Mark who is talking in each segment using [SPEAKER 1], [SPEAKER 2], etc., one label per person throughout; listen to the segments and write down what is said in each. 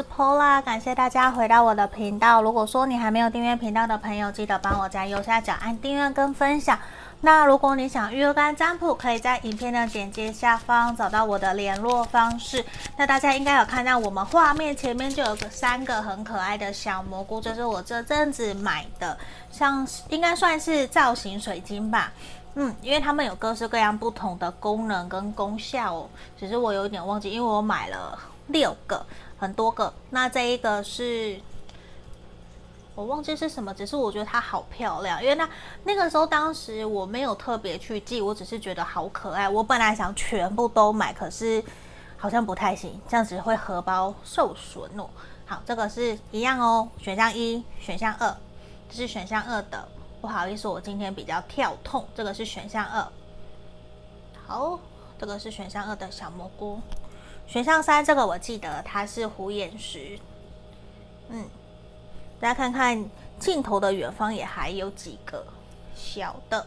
[SPEAKER 1] 是 Pola，感谢大家回到我的频道。如果说你还没有订阅频道的朋友，记得帮我在右下角按订阅跟分享。那如果你想预约干占卜，可以在影片的简介下方找到我的联络方式。那大家应该有看到我们画面前面就有个三个很可爱的小蘑菇，这是我这阵子买的，像应该算是造型水晶吧。嗯，因为它们有各式各样不同的功能跟功效哦，只是我有点忘记，因为我买了六个，很多个。那这一个是，我忘记是什么，只是我觉得它好漂亮，因为那那个时候当时我没有特别去记，我只是觉得好可爱。我本来想全部都买，可是好像不太行，这样子会荷包受损哦。好，这个是一样哦，选项一，选项二，这是选项二的。不好意思，我今天比较跳痛。这个是选项二，好，这个是选项二的小蘑菇。选项三，这个我记得它是虎眼石。嗯，大家看看镜头的远方也还有几个小的。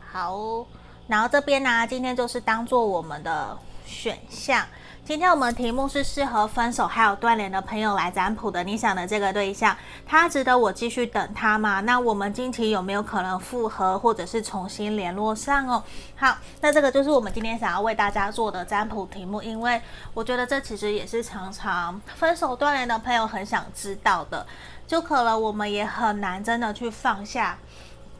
[SPEAKER 1] 好，然后这边呢，今天就是当做我们的选项。今天我们题目是适合分手还有断联的朋友来占卜的。你想的这个对象，他值得我继续等他吗？那我们近期有没有可能复合，或者是重新联络上哦？好，那这个就是我们今天想要为大家做的占卜题目，因为我觉得这其实也是常常分手断联的朋友很想知道的，就可能我们也很难真的去放下。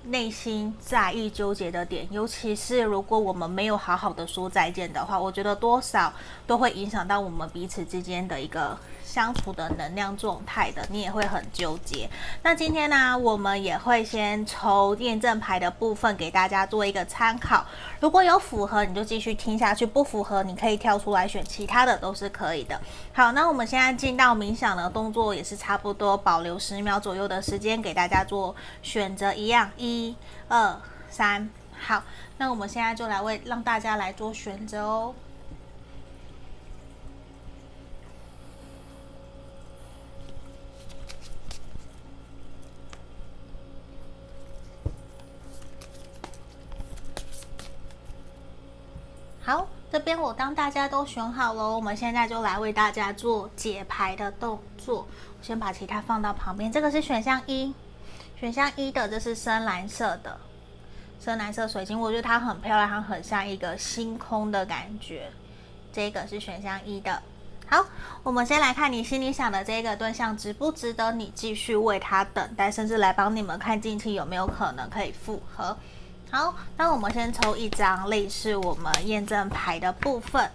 [SPEAKER 1] 内心在意、纠结的点，尤其是如果我们没有好好的说再见的话，我觉得多少都会影响到我们彼此之间的一个。相处的能量状态的，你也会很纠结。那今天呢，我们也会先抽验证牌的部分给大家做一个参考。如果有符合，你就继续听下去；不符合，你可以跳出来选其他的，都是可以的。好，那我们现在进到冥想的动作，也是差不多保留十秒左右的时间给大家做选择。一样，一、二、三。好，那我们现在就来为让大家来做选择哦。好，这边我当大家都选好了，我们现在就来为大家做解牌的动作。我先把其他放到旁边，这个是选项一，选项一的这是深蓝色的，深蓝色水晶，我觉得它很漂亮，它很像一个星空的感觉。这个是选项一的。好，我们先来看你心里想的这个对象值不值得你继续为他等待，甚至来帮你们看近期有没有可能可以复合。好，那我们先抽一张类似我们验证牌的部分。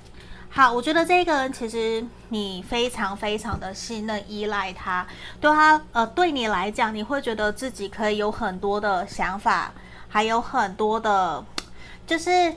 [SPEAKER 1] 好，我觉得这个人其实你非常非常的信任、依赖他，对他呃，对你来讲，你会觉得自己可以有很多的想法，还有很多的，就是。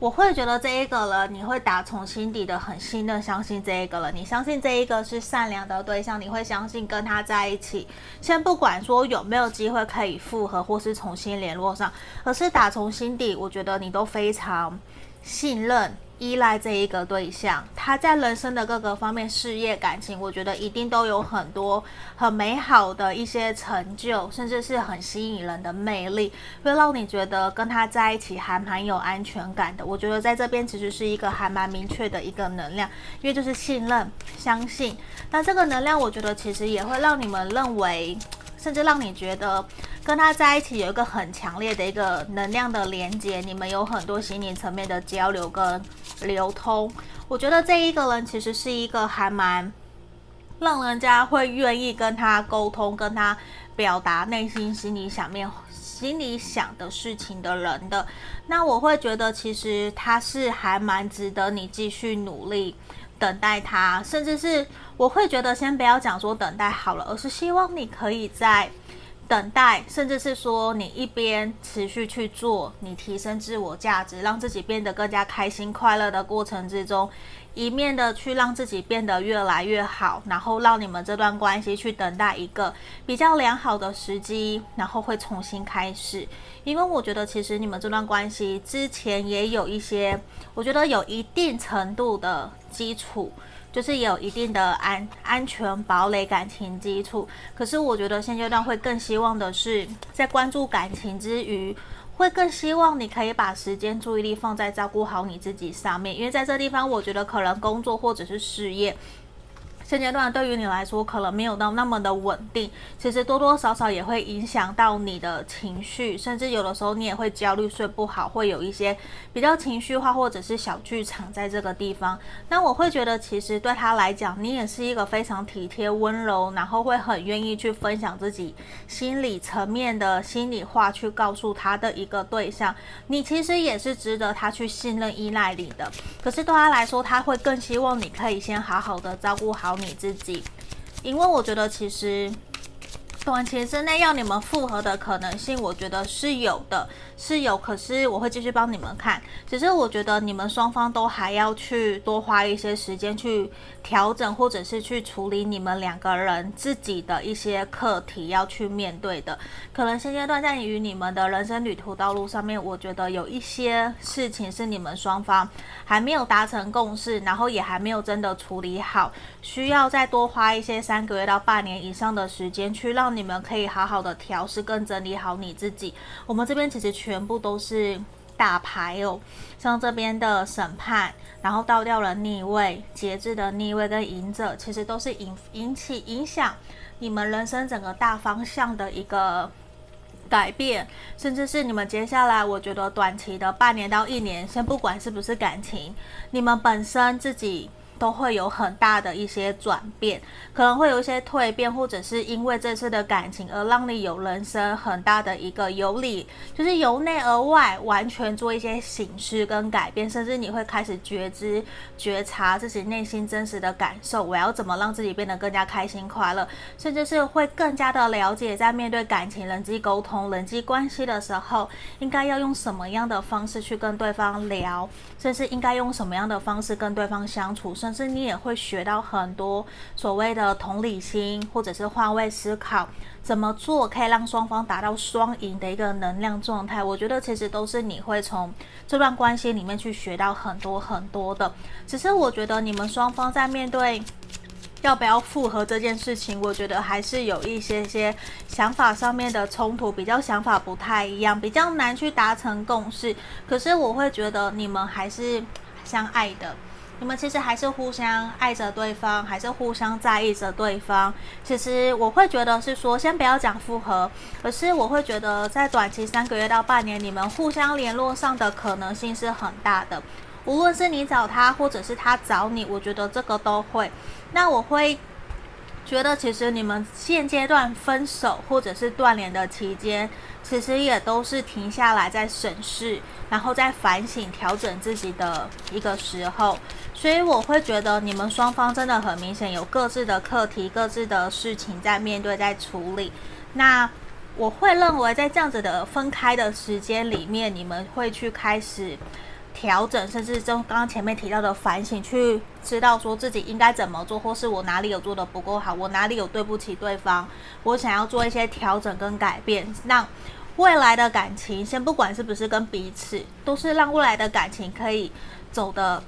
[SPEAKER 1] 我会觉得这一个人，你会打从心底的很信任、相信这一个人。你相信这一个是善良的对象，你会相信跟他在一起。先不管说有没有机会可以复合或是重新联络上，而是打从心底，我觉得你都非常信任。依赖这一个对象，他在人生的各个方面，事业、感情，我觉得一定都有很多很美好的一些成就，甚至是很吸引人的魅力，会让你觉得跟他在一起还蛮有安全感的。我觉得在这边其实是一个还蛮明确的一个能量，因为就是信任、相信。那这个能量，我觉得其实也会让你们认为。甚至让你觉得跟他在一起有一个很强烈的一个能量的连接，你们有很多心灵层面的交流跟流通。我觉得这一个人其实是一个还蛮让人家会愿意跟他沟通、跟他表达内心心里想面、心里想的事情的人的。那我会觉得其实他是还蛮值得你继续努力。等待他，甚至是我会觉得，先不要讲说等待好了，而是希望你可以在等待，甚至是说你一边持续去做，你提升自我价值，让自己变得更加开心快乐的过程之中。一面的去让自己变得越来越好，然后让你们这段关系去等待一个比较良好的时机，然后会重新开始。因为我觉得其实你们这段关系之前也有一些，我觉得有一定程度的基础，就是有一定的安安全堡垒感情基础。可是我觉得现阶段会更希望的是，在关注感情之余。会更希望你可以把时间、注意力放在照顾好你自己上面，因为在这地方，我觉得可能工作或者是事业，现阶段对于你来说可能没有到那么的稳定，其实多多少少也会影响到你的情绪，甚至有的时候你也会焦虑、睡不好，会有一些比较情绪化或者是小剧场在这个地方。那我会觉得，其实对他来讲，你也是一个非常体贴、温柔，然后会很愿意去分享自己心理层面的心里话，去告诉他的一个对象。你其实也是值得他去信任、依赖你的。可是对他来说，他会更希望你可以先好好的照顾好你自己，因为我觉得其实短期之内要你们复合的可能性，我觉得是有的。是有，可是我会继续帮你们看。只是我觉得你们双方都还要去多花一些时间去调整，或者是去处理你们两个人自己的一些课题要去面对的。可能现阶段在于你们的人生旅途道路上面，我觉得有一些事情是你们双方还没有达成共识，然后也还没有真的处理好，需要再多花一些三个月到半年以上的时间，去让你们可以好好的调试跟整理好你自己。我们这边其实全。部都是大牌哦，像这边的审判，然后倒掉了逆位、节制的逆位跟隐者，其实都是引引起影响你们人生整个大方向的一个改变，甚至是你们接下来，我觉得短期的半年到一年，先不管是不是感情，你们本身自己。都会有很大的一些转变，可能会有一些蜕变，或者是因为这次的感情而让你有人生很大的一个由里，就是由内而外完全做一些省思跟改变，甚至你会开始觉知、觉察自己内心真实的感受，我要怎么让自己变得更加开心快乐，甚至是会更加的了解，在面对感情、人际沟通、人际关系的时候，应该要用什么样的方式去跟对方聊，甚至应该用什么样的方式跟对方相处，甚可是你也会学到很多所谓的同理心，或者是换位思考，怎么做可以让双方达到双赢的一个能量状态。我觉得其实都是你会从这段关系里面去学到很多很多的。只是我觉得你们双方在面对要不要复合这件事情，我觉得还是有一些些想法上面的冲突，比较想法不太一样，比较难去达成共识。可是我会觉得你们还是相爱的。你们其实还是互相爱着对方，还是互相在意着对方。其实我会觉得是说，先不要讲复合，可是我会觉得在短期三个月到半年，你们互相联络上的可能性是很大的。无论是你找他，或者是他找你，我觉得这个都会。那我会。觉得其实你们现阶段分手或者是断联的期间，其实也都是停下来在审视，然后在反省、调整自己的一个时候。所以我会觉得你们双方真的很明显有各自的课题、各自的事情在面对、在处理。那我会认为在这样子的分开的时间里面，你们会去开始。调整，甚至就刚刚前面提到的反省，去知道说自己应该怎么做，或是我哪里有做得不够好，我哪里有对不起对方，我想要做一些调整跟改变，让未来的感情，先不管是不是跟彼此，都是让未来的感情可以走得。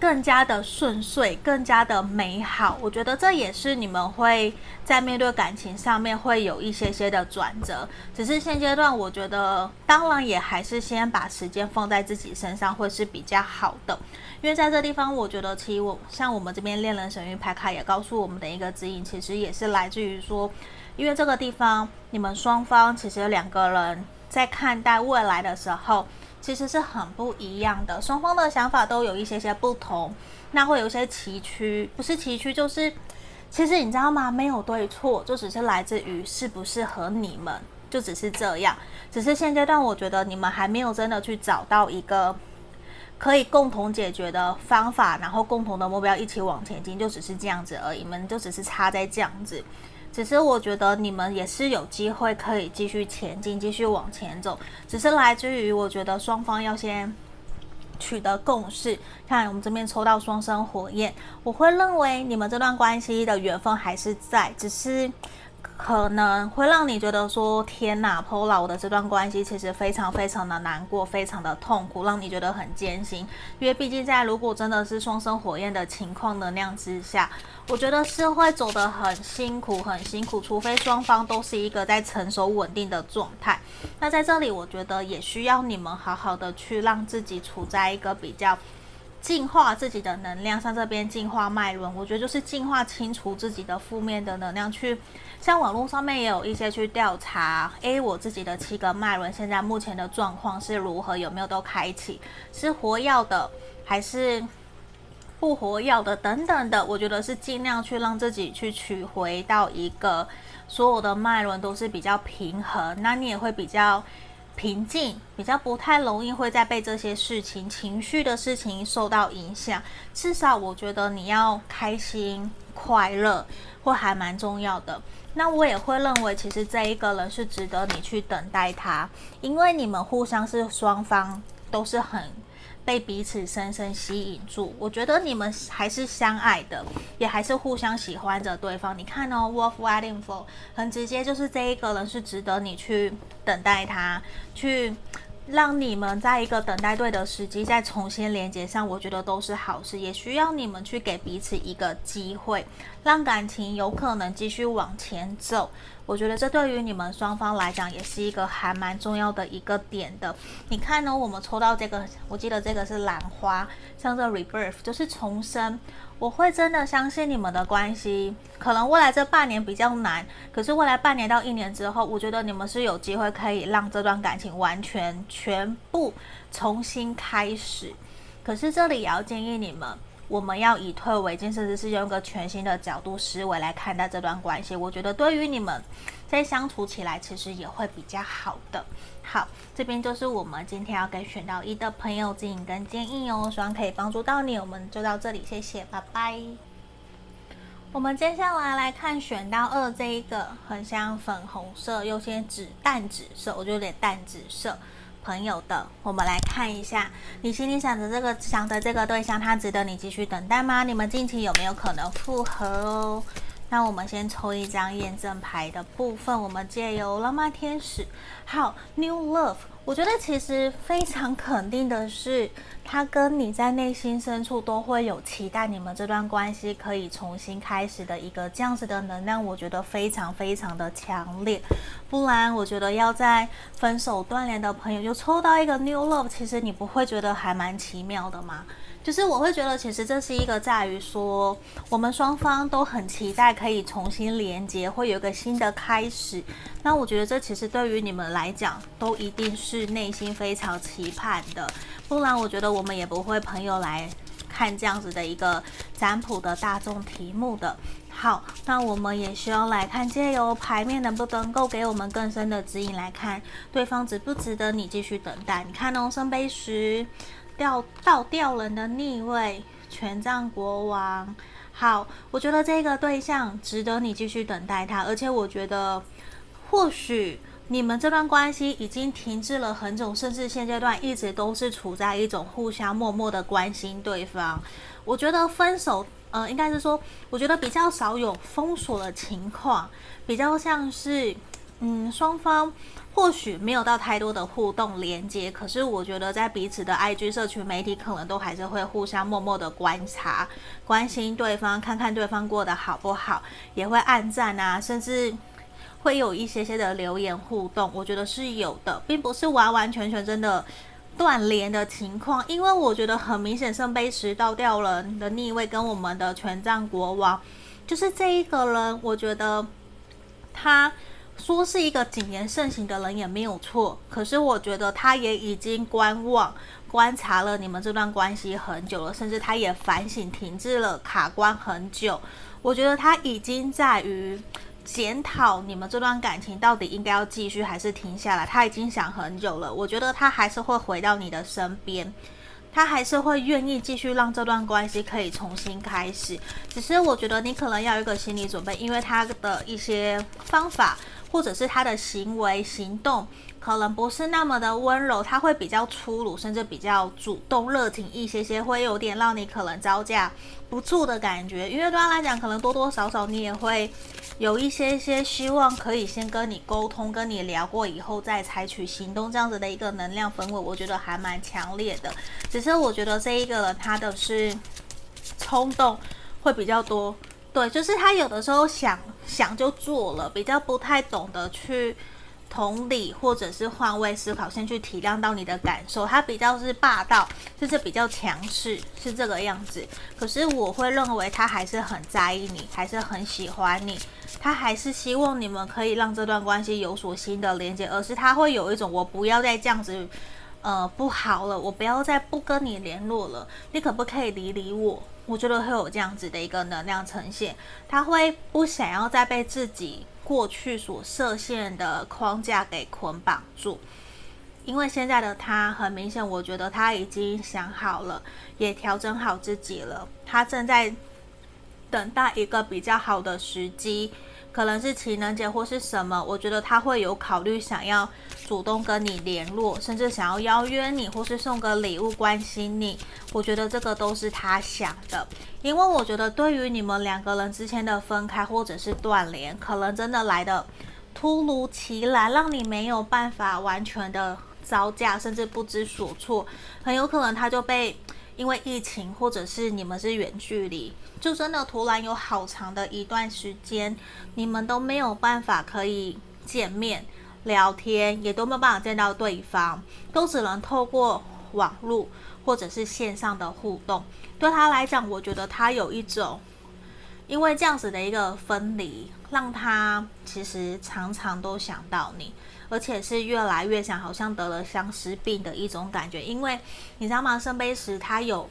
[SPEAKER 1] 更加的顺遂，更加的美好。我觉得这也是你们会在面对感情上面会有一些些的转折。只是现阶段，我觉得当然也还是先把时间放在自己身上会是比较好的。因为在这地方，我觉得其实我像我们这边恋人神諭牌卡也告诉我们的一个指引，其实也是来自于说，因为这个地方你们双方其实两个人在看待未来的时候。其实是很不一样的，双方的想法都有一些些不同，那会有一些崎岖，不是崎岖就是，其实你知道吗？没有对错，就只是来自于适不适合你们，就只是这样。只是现阶段，我觉得你们还没有真的去找到一个可以共同解决的方法，然后共同的目标一起往前进，就只是这样子而已，你们就只是差在这样子。只是我觉得你们也是有机会可以继续前进，继续往前走。只是来自于我觉得双方要先取得共识。看我们这边抽到双生火焰，我会认为你们这段关系的缘分还是在，只是。可能会让你觉得说天哪，Pola，我的这段关系其实非常非常的难过，非常的痛苦，让你觉得很艰辛。因为毕竟在如果真的是双生火焰的情况能量之下，我觉得是会走得很辛苦，很辛苦。除非双方都是一个在成熟稳定的状态。那在这里，我觉得也需要你们好好的去让自己处在一个比较净化自己的能量，像这边净化脉轮，我觉得就是净化清除自己的负面的能量。去像网络上面也有一些去调查，诶，我自己的七个脉轮现在目前的状况是如何，有没有都开启，是活药的还是不活药的等等的。我觉得是尽量去让自己去取回到一个所有的脉轮都是比较平衡，那你也会比较。平静，比较不太容易会再被这些事情、情绪的事情受到影响。至少我觉得你要开心、快乐，会还蛮重要的。那我也会认为，其实这一个人是值得你去等待他，因为你们互相是双方都是很。被彼此深深吸引住，我觉得你们还是相爱的，也还是互相喜欢着对方。你看哦，Wolf waiting for，很直接，就是这一个人是值得你去等待他，去让你们在一个等待对的时机再重新连接上，我觉得都是好事。也需要你们去给彼此一个机会，让感情有可能继续往前走。我觉得这对于你们双方来讲也是一个还蛮重要的一个点的。你看呢？我们抽到这个，我记得这个是兰花，像这 rebirth 就是重生。我会真的相信你们的关系，可能未来这半年比较难，可是未来半年到一年之后，我觉得你们是有机会可以让这段感情完全全部重新开始。可是这里也要建议你们。我们要以退为进，甚至是用一个全新的角度思维来看待这段关系。我觉得对于你们在相处起来，其实也会比较好的。好，这边就是我们今天要给选到一的朋友指引跟建议哦，希望可以帮助到你。我们就到这里，谢谢，拜拜。我们接下来来看选到二这一个，很像粉红色，有些紫淡紫色，我觉得有点淡紫色。朋友的，我们来看一下，你心里想着这个想的这个对象，他值得你继续等待吗？你们近期有没有可能复合哦？那我们先抽一张验证牌的部分，我们借由浪漫天使，好，New Love。我觉得其实非常肯定的是，他跟你在内心深处都会有期待，你们这段关系可以重新开始的一个这样子的能量，我觉得非常非常的强烈。不然，我觉得要在分手断联的朋友就抽到一个 New Love，其实你不会觉得还蛮奇妙的吗？就是我会觉得，其实这是一个在于说，我们双方都很期待可以重新连接，会有一个新的开始。那我觉得这其实对于你们来讲，都一定是内心非常期盼的。不然，我觉得我们也不会朋友来看这样子的一个占卜的大众题目的。好，那我们也需要来看借由牌面能不能够给我们更深的指引，来看对方值不值得你继续等待。你看哦，圣杯十。掉倒掉人的逆位，权杖国王。好，我觉得这个对象值得你继续等待他，而且我觉得或许你们这段关系已经停滞了很久，甚至现阶段一直都是处在一种互相默默的关心对方。我觉得分手，呃，应该是说，我觉得比较少有封锁的情况，比较像是，嗯，双方。或许没有到太多的互动连接，可是我觉得在彼此的 IG 社群媒体，可能都还是会互相默默的观察、关心对方，看看对方过得好不好，也会暗赞啊，甚至会有一些些的留言互动。我觉得是有的，并不是完完全全真的断联的情况，因为我觉得很明显，圣杯十倒吊人的逆位跟我们的权杖国王，就是这一个人，我觉得他。说是一个谨言慎行的人也没有错，可是我觉得他也已经观望、观察了你们这段关系很久了，甚至他也反省、停滞了、卡关很久。我觉得他已经在于检讨你们这段感情到底应该要继续还是停下来。他已经想很久了，我觉得他还是会回到你的身边，他还是会愿意继续让这段关系可以重新开始。只是我觉得你可能要有一个心理准备，因为他的一些方法。或者是他的行为行动可能不是那么的温柔，他会比较粗鲁，甚至比较主动热情一些些，会有点让你可能招架不住的感觉。因为对他来讲，可能多多少少你也会有一些些希望可以先跟你沟通，跟你聊过以后再采取行动，这样子的一个能量氛围，我觉得还蛮强烈的。只是我觉得这一个人他的是冲动会比较多。对，就是他有的时候想想就做了，比较不太懂得去同理或者是换位思考，先去体谅到你的感受。他比较是霸道，就是比较强势，是这个样子。可是我会认为他还是很在意你，还是很喜欢你，他还是希望你们可以让这段关系有所新的连接，而是他会有一种我不要再这样子，呃，不好了，我不要再不跟你联络了，你可不可以理理我？我觉得会有这样子的一个能量呈现，他会不想要再被自己过去所设限的框架给捆绑住，因为现在的他很明显，我觉得他已经想好了，也调整好自己了，他正在等待一个比较好的时机。可能是情人节或是什么，我觉得他会有考虑，想要主动跟你联络，甚至想要邀约你，或是送个礼物关心你。我觉得这个都是他想的，因为我觉得对于你们两个人之间的分开或者是断联，可能真的来得突如其来，让你没有办法完全的招架，甚至不知所措。很有可能他就被。因为疫情，或者是你们是远距离，就真的突然有好长的一段时间，你们都没有办法可以见面聊天，也都没有办法见到对方，都只能透过网络或者是线上的互动。对他来讲，我觉得他有一种，因为这样子的一个分离，让他其实常常都想到你。而且是越来越想，好像得了相思病的一种感觉。因为你知道吗？圣杯十他有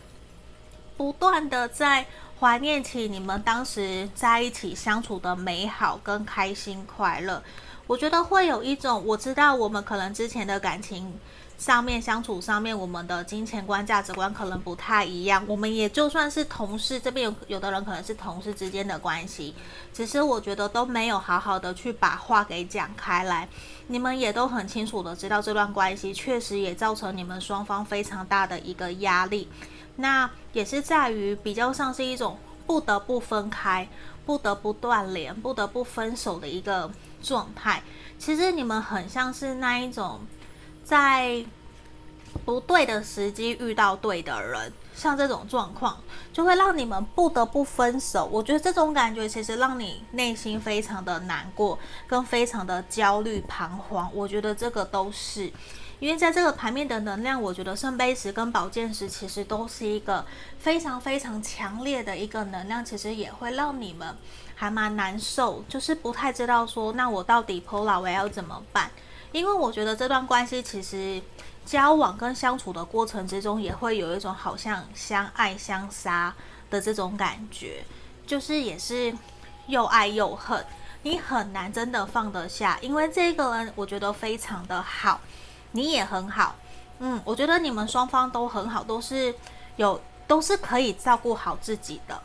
[SPEAKER 1] 不断的在怀念起你们当时在一起相处的美好跟开心快乐。我觉得会有一种，我知道我们可能之前的感情。上面相处上面，我们的金钱观、价值观可能不太一样。我们也就算是同事，这边有有的人可能是同事之间的关系，只是我觉得都没有好好的去把话给讲开来。你们也都很清楚的知道，这段关系确实也造成你们双方非常大的一个压力。那也是在于比较像是一种不得不分开、不得不断联、不得不分手的一个状态。其实你们很像是那一种。在不对的时机遇到对的人，像这种状况，就会让你们不得不分手。我觉得这种感觉其实让你内心非常的难过，跟非常的焦虑、彷徨。我觉得这个都是因为在这个盘面的能量，我觉得圣杯十跟宝剑十其实都是一个非常非常强烈的一个能量，其实也会让你们还蛮难受，就是不太知道说，那我到底 Pola 我要怎么办？因为我觉得这段关系其实交往跟相处的过程之中，也会有一种好像相爱相杀的这种感觉，就是也是又爱又恨，你很难真的放得下。因为这个人我觉得非常的好，你也很好，嗯，我觉得你们双方都很好，都是有都是可以照顾好自己的。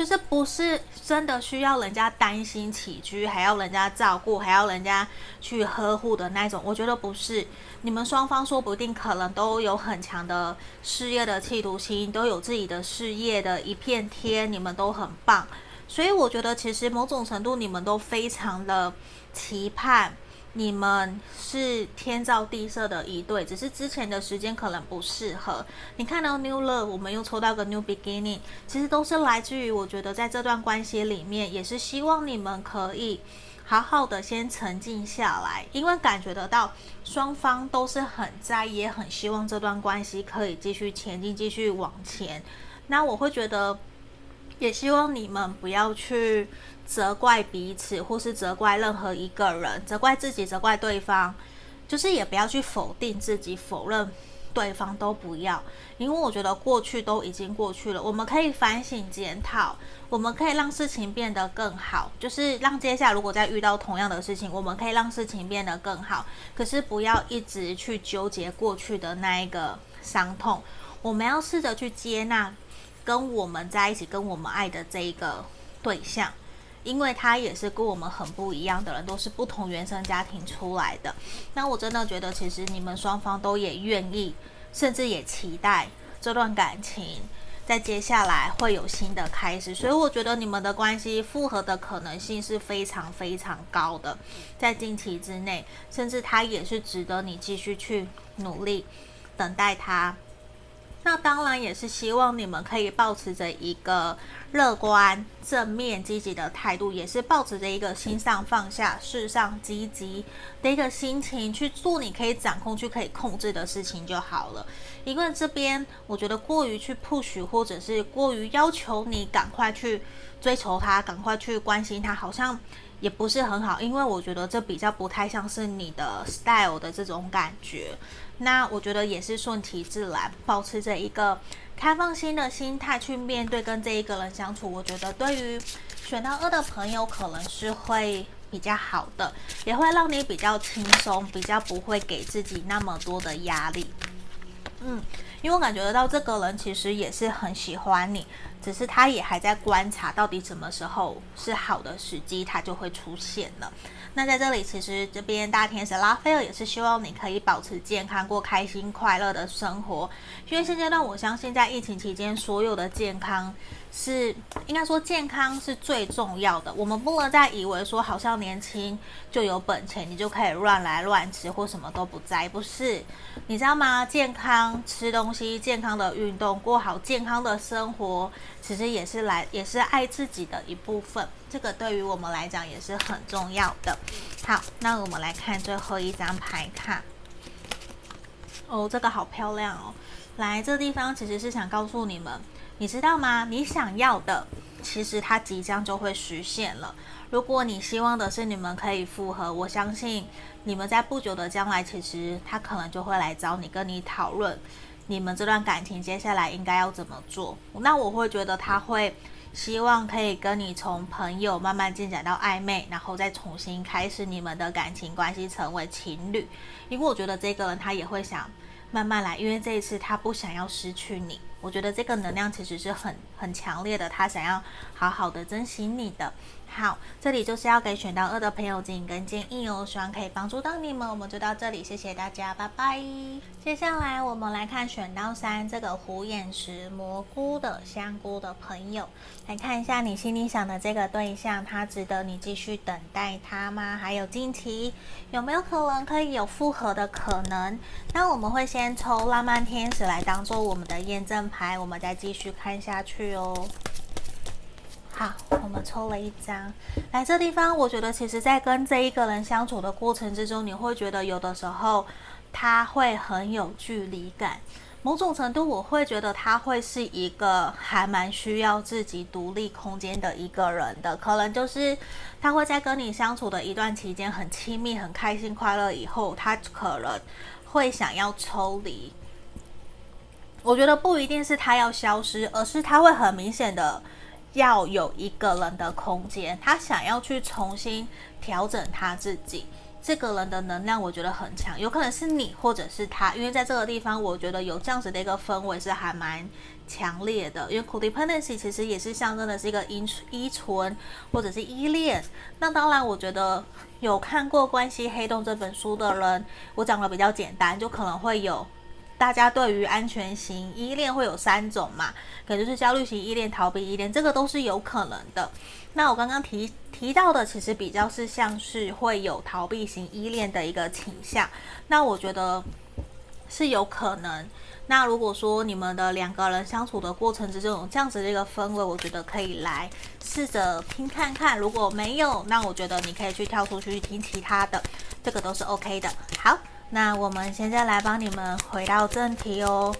[SPEAKER 1] 就是不是真的需要人家担心起居，还要人家照顾，还要人家去呵护的那种。我觉得不是，你们双方说不定可能都有很强的事业的企图心，都有自己的事业的一片天，你们都很棒。所以我觉得其实某种程度你们都非常的期盼。你们是天造地设的一对，只是之前的时间可能不适合。你看到 New Love，我们又抽到个 New Beginning，其实都是来自于我觉得在这段关系里面，也是希望你们可以好好的先沉静下来，因为感觉得到双方都是很在意，也很希望这段关系可以继续前进，继续往前。那我会觉得，也希望你们不要去。责怪彼此，或是责怪任何一个人，责怪自己，责怪对方，就是也不要去否定自己，否认对方，都不要。因为我觉得过去都已经过去了，我们可以反省检讨，我们可以让事情变得更好，就是让接下来如果再遇到同样的事情，我们可以让事情变得更好。可是不要一直去纠结过去的那一个伤痛，我们要试着去接纳跟我们在一起、跟我们爱的这一个对象。因为他也是跟我们很不一样的人，都是不同原生家庭出来的。那我真的觉得，其实你们双方都也愿意，甚至也期待这段感情在接下来会有新的开始。所以我觉得你们的关系复合的可能性是非常非常高的，在近期之内，甚至他也是值得你继续去努力等待他那当然也是希望你们可以保持着一个乐观、正面、积极的态度，也是保持着一个心上放下、事上积极的一个心情去做你可以掌控、去可以控制的事情就好了。因为这边我觉得过于去 push，或者是过于要求你赶快去追求他、赶快去关心他，好像也不是很好。因为我觉得这比较不太像是你的 style 的这种感觉。那我觉得也是顺其自然，保持着一个开放心的心态去面对跟这一个人相处。我觉得对于选到二的朋友，可能是会比较好的，也会让你比较轻松，比较不会给自己那么多的压力。嗯，因为我感觉得到这个人其实也是很喜欢你，只是他也还在观察到底什么时候是好的时机，他就会出现了。那在这里，其实这边大天使拉斐尔也是希望你可以保持健康，过开心快乐的生活。因为现阶段，我相信在疫情期间，所有的健康是应该说健康是最重要的。我们不能再以为说好像年轻就有本钱，你就可以乱来乱吃或什么都不在，不是？你知道吗？健康吃东西，健康的运动，过好健康的生活，其实也是来也是爱自己的一部分。这个对于我们来讲也是很重要的。好，那我们来看最后一张牌卡。哦，这个好漂亮哦！来，这地方其实是想告诉你们，你知道吗？你想要的，其实它即将就会实现了。如果你希望的是你们可以复合，我相信你们在不久的将来，其实他可能就会来找你，跟你讨论你们这段感情接下来应该要怎么做。那我会觉得他会。希望可以跟你从朋友慢慢进展到暧昧，然后再重新开始你们的感情关系，成为情侣。因为我觉得这个人他也会想慢慢来，因为这一次他不想要失去你。我觉得这个能量其实是很很强烈的，他想要好好的珍惜你的。好，这里就是要给选到二的朋友指引跟建议哦，希望可以帮助到你们。我们就到这里，谢谢大家，拜拜。接下来我们来看选到三这个虎眼石蘑菇的香菇的朋友，来看一下你心里想的这个对象，他值得你继续等待他吗？还有近期有没有可能可以有复合的可能？那我们会先抽浪漫天使来当做我们的验证牌，我们再继续看下去哦。好，我们抽了一张，来这地方，我觉得其实，在跟这一个人相处的过程之中，你会觉得有的时候他会很有距离感，某种程度，我会觉得他会是一个还蛮需要自己独立空间的一个人的，可能就是他会在跟你相处的一段期间很亲密、很开心、快乐以后，他可能会想要抽离。我觉得不一定是他要消失，而是他会很明显的。要有一个人的空间，他想要去重新调整他自己。这个人的能量，我觉得很强，有可能是你或者是他，因为在这个地方，我觉得有这样子的一个氛围是还蛮强烈的。因为 codependency 其实也是象征的是一个依依存或者是依恋。那当然，我觉得有看过《关系黑洞》这本书的人，我讲的比较简单，就可能会有。大家对于安全型依恋会有三种嘛，可就是焦虑型依恋、逃避依恋，这个都是有可能的。那我刚刚提提到的，其实比较是像是会有逃避型依恋的一个倾向。那我觉得是有可能。那如果说你们的两个人相处的过程之中这样子的一个氛围，我觉得可以来试着听看看。如果没有，那我觉得你可以去跳出去听其他的，这个都是 OK 的。好。那我们现在来帮你们回到正题哦。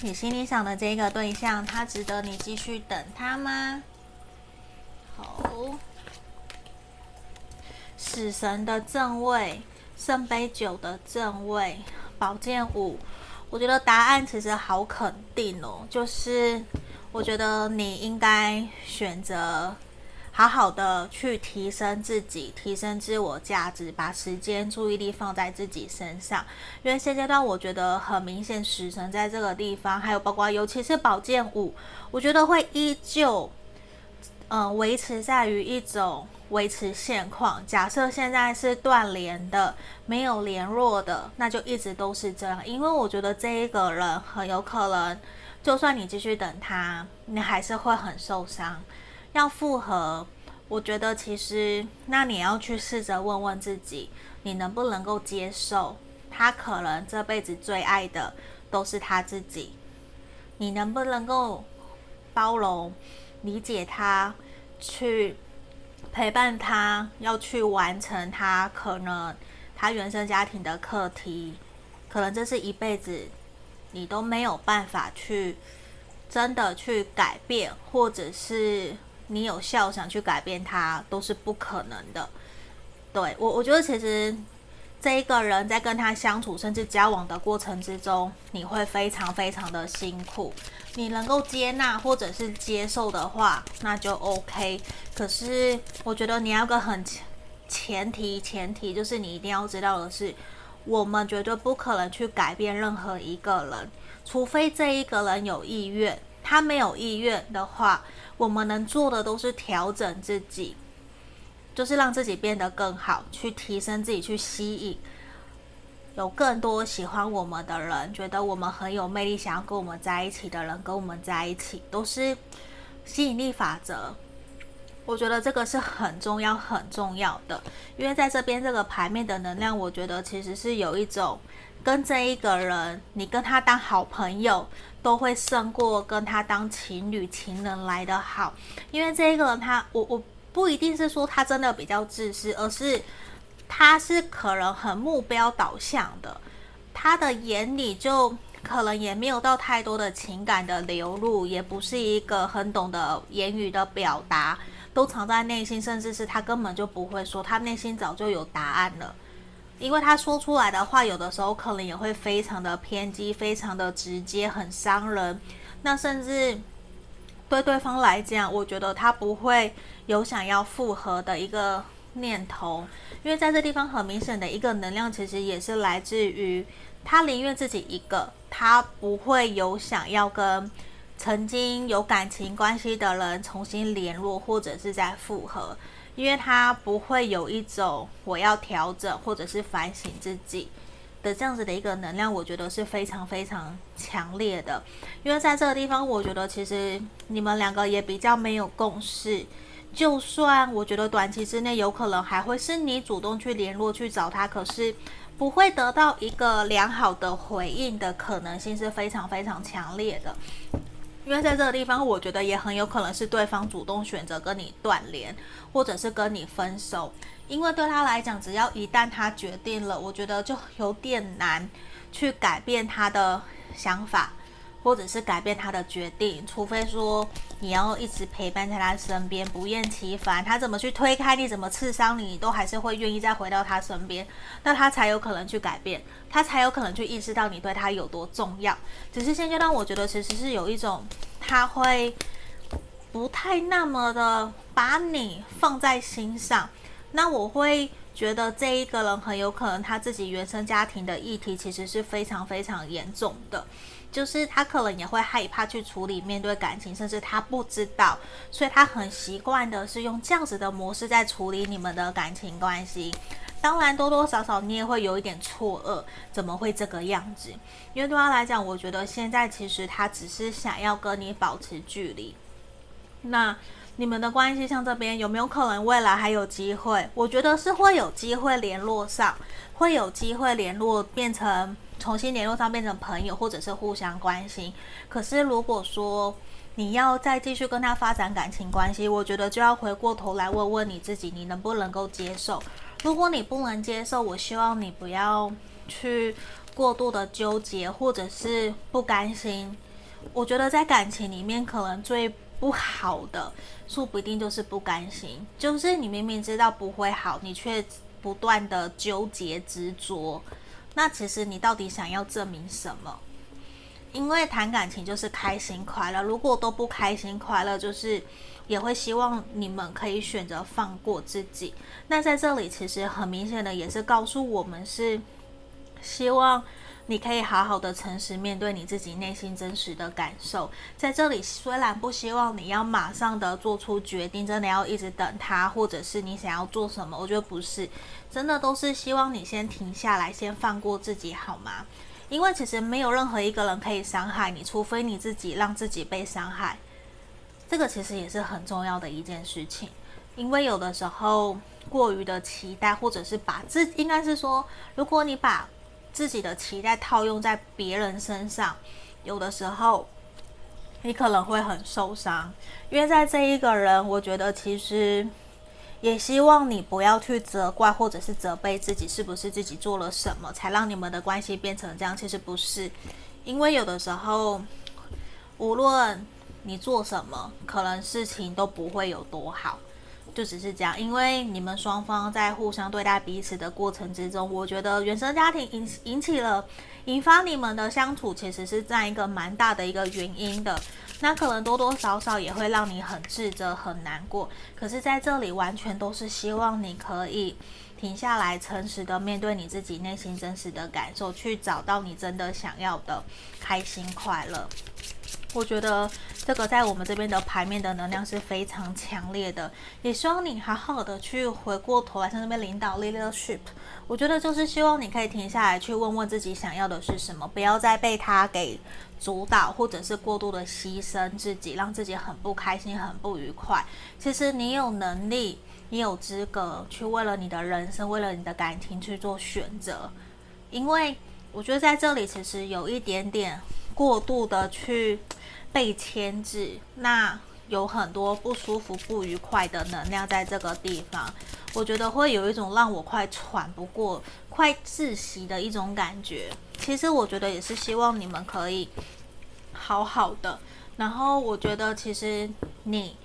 [SPEAKER 1] 你心里想的这个对象，他值得你继续等他吗？好，死神的正位，圣杯九的正位，宝剑五。我觉得答案其实好肯定哦，就是我觉得你应该选择。好好的去提升自己，提升自我价值，把时间、注意力放在自己身上。因为现阶段我觉得很明显，死神在这个地方，还有包括尤其是宝剑五，我觉得会依旧，嗯、呃，维持在于一种维持现况。假设现在是断联的，没有联络的，那就一直都是这样。因为我觉得这一个人很有可能，就算你继续等他，你还是会很受伤。要复合，我觉得其实那你要去试着问问自己，你能不能够接受他可能这辈子最爱的都是他自己。你能不能够包容、理解他，去陪伴他，要去完成他可能他原生家庭的课题？可能这是一辈子你都没有办法去真的去改变，或者是你有效想去改变他，都是不可能的。对，我，我觉得其实这一个人在跟他相处甚至交往的过程之中，你会非常非常的辛苦。你能够接纳或者是接受的话，那就 OK。可是我觉得你要个很前提，前提就是你一定要知道的是，我们绝对不可能去改变任何一个人，除非这一个人有意愿。他没有意愿的话，我们能做的都是调整自己。就是让自己变得更好，去提升自己，去吸引有更多喜欢我们的人，觉得我们很有魅力，想要跟我们在一起的人跟我们在一起，都是吸引力法则。我觉得这个是很重要、很重要的，因为在这边这个牌面的能量，我觉得其实是有一种跟这一个人，你跟他当好朋友，都会胜过跟他当情侣、情人来的好，因为这一个人他，我我。不一定是说他真的比较自私，而是他是可能很目标导向的，他的眼里就可能也没有到太多的情感的流露，也不是一个很懂得言语的表达，都藏在内心，甚至是他根本就不会说，他内心早就有答案了，因为他说出来的话，有的时候可能也会非常的偏激，非常的直接，很伤人，那甚至。对对方来讲，我觉得他不会有想要复合的一个念头，因为在这地方很明显的一个能量，其实也是来自于他宁愿自己一个，他不会有想要跟曾经有感情关系的人重新联络，或者是再复合，因为他不会有一种我要调整或者是反省自己。的这样子的一个能量，我觉得是非常非常强烈的，因为在这个地方，我觉得其实你们两个也比较没有共识。就算我觉得短期之内有可能还会是你主动去联络去找他，可是不会得到一个良好的回应的可能性是非常非常强烈的。因为在这个地方，我觉得也很有可能是对方主动选择跟你断联，或者是跟你分手。因为对他来讲，只要一旦他决定了，我觉得就有点难去改变他的想法，或者是改变他的决定。除非说你要一直陪伴在他身边，不厌其烦，他怎么去推开你，怎么刺伤你，你都还是会愿意再回到他身边，那他才有可能去改变，他才有可能去意识到你对他有多重要。只是现阶段，我觉得其实是有一种他会不太那么的把你放在心上。那我会觉得这一个人很有可能他自己原生家庭的议题其实是非常非常严重的，就是他可能也会害怕去处理面对感情，甚至他不知道，所以他很习惯的是用这样子的模式在处理你们的感情关系。当然多多少少你也会有一点错愕，怎么会这个样子？因为对他来讲，我觉得现在其实他只是想要跟你保持距离。那。你们的关系像这边有没有可能未来还有机会？我觉得是会有机会联络上，会有机会联络变成重新联络上变成朋友，或者是互相关心。可是如果说你要再继续跟他发展感情关系，我觉得就要回过头来问问你自己，你能不能够接受？如果你不能接受，我希望你不要去过度的纠结，或者是不甘心。我觉得在感情里面可能最不好的，说不定就是不甘心，就是你明明知道不会好，你却不断的纠结执着。那其实你到底想要证明什么？因为谈感情就是开心快乐，如果都不开心快乐，就是也会希望你们可以选择放过自己。那在这里其实很明显的也是告诉我们是希望。你可以好好的诚实面对你自己内心真实的感受，在这里虽然不希望你要马上的做出决定，真的要一直等他，或者是你想要做什么，我觉得不是，真的都是希望你先停下来，先放过自己，好吗？因为其实没有任何一个人可以伤害你，除非你自己让自己被伤害，这个其实也是很重要的一件事情，因为有的时候过于的期待，或者是把自，应该是说，如果你把自己的期待套用在别人身上，有的时候你可能会很受伤，因为在这一个人，我觉得其实也希望你不要去责怪或者是责备自己，是不是自己做了什么才让你们的关系变成这样？其实不是，因为有的时候无论你做什么，可能事情都不会有多好。就只是这样，因为你们双方在互相对待彼此的过程之中，我觉得原生家庭引引起了引发你们的相处，其实是占一个蛮大的一个原因的。那可能多多少少也会让你很自责、很难过。可是在这里，完全都是希望你可以停下来，诚实的面对你自己内心真实的感受，去找到你真的想要的开心快乐。我觉得这个在我们这边的牌面的能量是非常强烈的，也希望你好好的去回过头来，像这边领导 leadership，我觉得就是希望你可以停下来去问问自己想要的是什么，不要再被他给主导，或者是过度的牺牲自己，让自己很不开心、很不愉快。其实你有能力，你有资格去为了你的人生、为了你的感情去做选择，因为我觉得在这里其实有一点点过度的去。被牵制，那有很多不舒服、不愉快的能量在这个地方，我觉得会有一种让我快喘不过、快窒息的一种感觉。其实我觉得也是希望你们可以好好的。然后我觉得其实你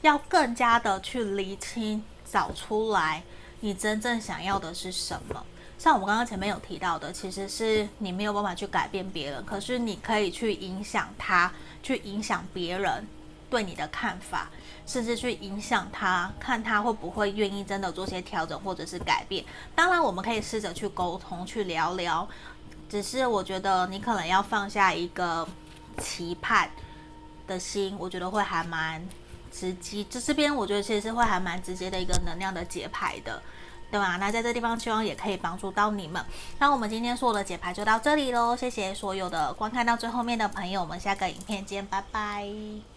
[SPEAKER 1] 要更加的去厘清、找出来你真正想要的是什么。像我们刚刚前面有提到的，其实是你没有办法去改变别人，可是你可以去影响他。去影响别人对你的看法，甚至去影响他，看他会不会愿意真的做些调整或者是改变。当然，我们可以试着去沟通，去聊聊。只是我觉得你可能要放下一个期盼的心，我觉得会还蛮直接。就这边，我觉得其实是会还蛮直接的一个能量的节拍的。对吧？那在这地方，希望也可以帮助到你们。那我们今天所有的解牌就到这里喽，谢谢所有的观看到最后面的朋友，我们下个影片见，拜拜。